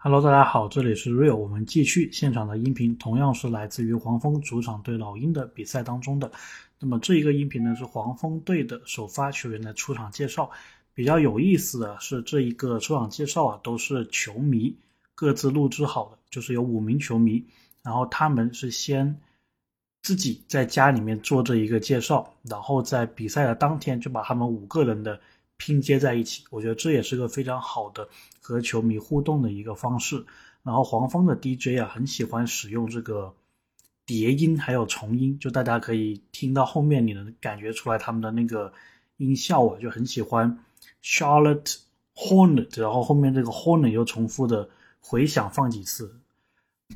Hello，大家好，这里是 Real，我们继续现场的音频，同样是来自于黄蜂主场对老鹰的比赛当中的。那么这一个音频呢，是黄蜂队的首发球员的出场介绍。比较有意思的是，这一个出场介绍啊，都是球迷各自录制好的，就是有五名球迷，然后他们是先自己在家里面做这一个介绍，然后在比赛的当天就把他们五个人的。拼接在一起，我觉得这也是个非常好的和球迷互动的一个方式。然后黄蜂的 DJ 啊，很喜欢使用这个叠音还有重音，就大家可以听到后面，你能感觉出来他们的那个音效啊，就很喜欢 Charlotte Hornet，然后后面这个 Hornet 又重复的回响放几次。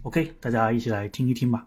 OK，大家一起来听一听吧。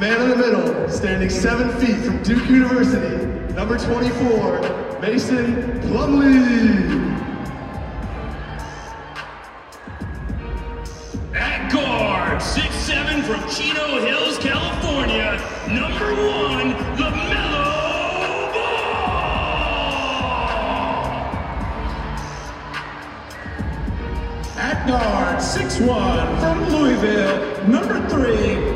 man in the middle, standing seven feet from Duke University, number 24, Mason Plumley. At guard, six seven from Chino Hills, California, number one, LaMelo Ball. At guard, 6'1 from Louisville, number three,